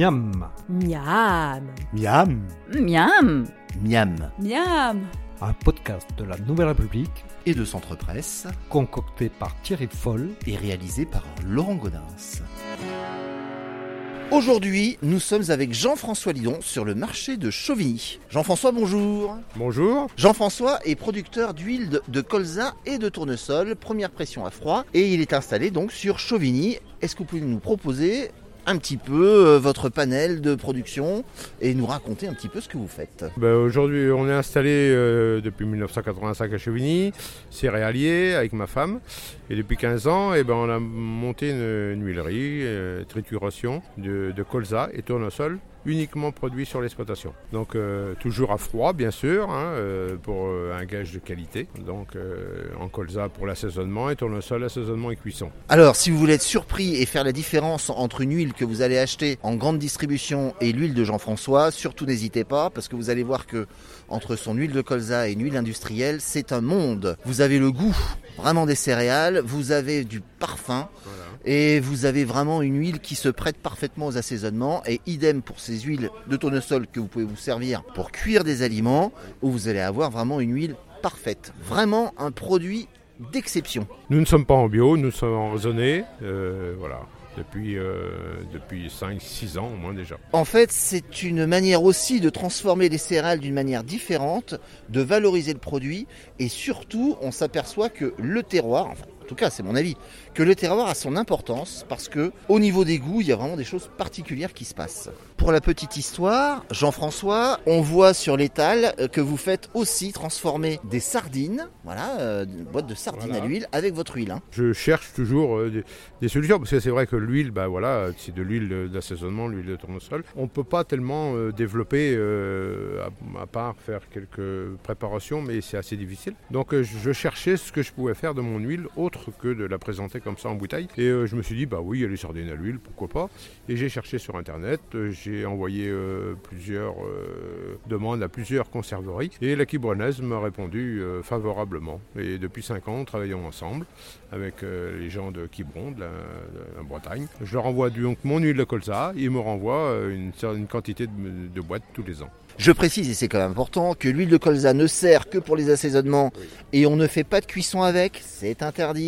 Miam, Miam. Miam. Miam Miam. Miam. un podcast de la Nouvelle République Et de Centre Presse concocté par Thierry Foll. et réalisé par Laurent Godin. Aujourd'hui, nous sommes avec Jean-François Lidon sur le marché de Chauvigny. Jean-François, bonjour. Bonjour. Jean-François est producteur d'huile de- de colza et de tournesol, première pression à froid, et il est installé donc sur Chauvigny. Est-ce que vous pouvez nous proposer un petit peu euh, votre panel de production et nous raconter un petit peu ce que vous faites Ben, Aujourd'hui, on est installé euh, depuis 1985 à Chevigny, céréalier avec ma femme. Et depuis 15 ans, eh ben, on a monté une, une huilerie, euh, trituration de, de colza et tournesol uniquement produit sur l'exploitation. Donc euh, toujours à froid bien sûr, hein, euh, pour euh, un gage de qualité. Donc euh, en colza pour l'assaisonnement et tournesol assaisonnement et cuisson. Alors, si vous voulez être surpris et faire la différence entre une huile que vous allez acheter en grande distribution et l'huile de Jean-François, surtout n'hésitez pas parce que vous allez voir que entre son huile de colza et une huile industrielle, c'est un monde. Vous avez le goût vraiment des céréales, vous avez du parfum Voilà. et vous avez vraiment une huile qui se prête parfaitement aux assaisonnements et idem pour ces huiles de tournesol que vous pouvez vous servir pour cuire des aliments où vous allez avoir vraiment une huile parfaite. Vraiment un produit d'exception. Nous ne sommes pas en bio, nous sommes en raisonné, euh, voilà, depuis, euh, depuis 5-6 ans au moins déjà. En fait, c'est une manière aussi de transformer les céréales d'une manière différente, de valoriser le produit et surtout, on s'aperçoit que le terroir, enfin, en tout cas, c'est mon avis, que le terroir a son importance parce que au niveau des goûts, il y a vraiment des choses particulières qui se passent. Pour la petite histoire, Jean-François, on voit sur l'étal euh, que vous faites aussi transformer des sardines, voilà, euh, une boîte de sardines Voilà. à l'huile avec votre huile. hein. Je cherche toujours euh, des, des solutions parce que c'est vrai que l'huile, bah voilà, c'est de l'huile d'assaisonnement, l'huile de tournesol. On ne peut pas tellement euh, développer à, à part faire quelques préparations, mais c'est assez difficile. Donc je cherchais ce que je pouvais faire de mon huile autre que de la présenter comme ça en bouteille. Et euh, je me suis dit bah oui, il y a les sardines à l'huile, pourquoi pas. Et j'ai cherché sur internet, euh, j'ai envoyé euh, plusieurs demandes à plusieurs conserveries et la Quibranaise m'a répondu favorablement. Et depuis 5 ans, nous travaillons ensemble avec les gens de Quiberon, de la, de la Bretagne. Je leur envoie donc mon huile de colza, ils me renvoient une, certaine quantité de, de boîtes tous les ans. Je précise, et c'est quand même important, que l'huile de colza ne sert que pour les assaisonnements et on ne fait pas de cuisson avec, c'est interdit.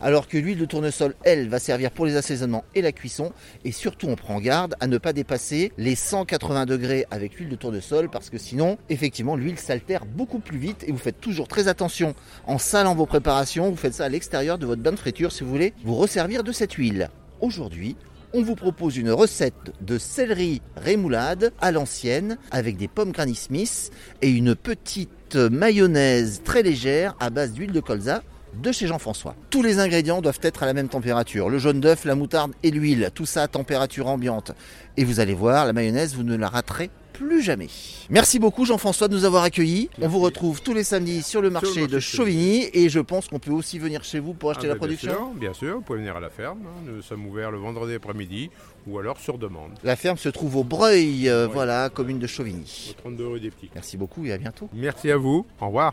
Alors que l'huile de tournesol, elle, va servir pour les assaisonnements et la cuisson. Et surtout, on prend garde à ne pas dépasser les 180 degrés avec l'huile de tournesol parce que sinon, effectivement, l'huile s'altère beaucoup plus vite et vous faites toujours très attention en salant vos préparations. Vous faites ça à l'extérieur de votre bain de friture si vous voulez vous resservir de cette huile. Aujourd'hui, on vous propose une recette de céleri rémoulade à l'ancienne avec des pommes Granny Smith et une petite mayonnaise très légère à base d'huile de colza de chez Jean-François. Tous les ingrédients doivent être à la même température. Le jaune d'œuf, la moutarde et l'huile, tout ça à température ambiante. Et vous allez voir, la mayonnaise, vous ne la raterez plus jamais. Merci beaucoup Jean-François de nous avoir accueillis. On vous retrouve tous les samedis sur le marché marché de Chauvigny et je pense qu'on peut aussi venir chez vous pour acheter Ah, la bah, production. Bien sûr, bien sûr, vous pouvez venir à la ferme. hein. Nous sommes ouverts le vendredi après-midi ou alors sur demande. La ferme se trouve au Breuil, euh, Ouais. voilà, commune de Chauvigny. Au 32 rue des Petits. Merci beaucoup et à bientôt. Merci à vous. Au revoir.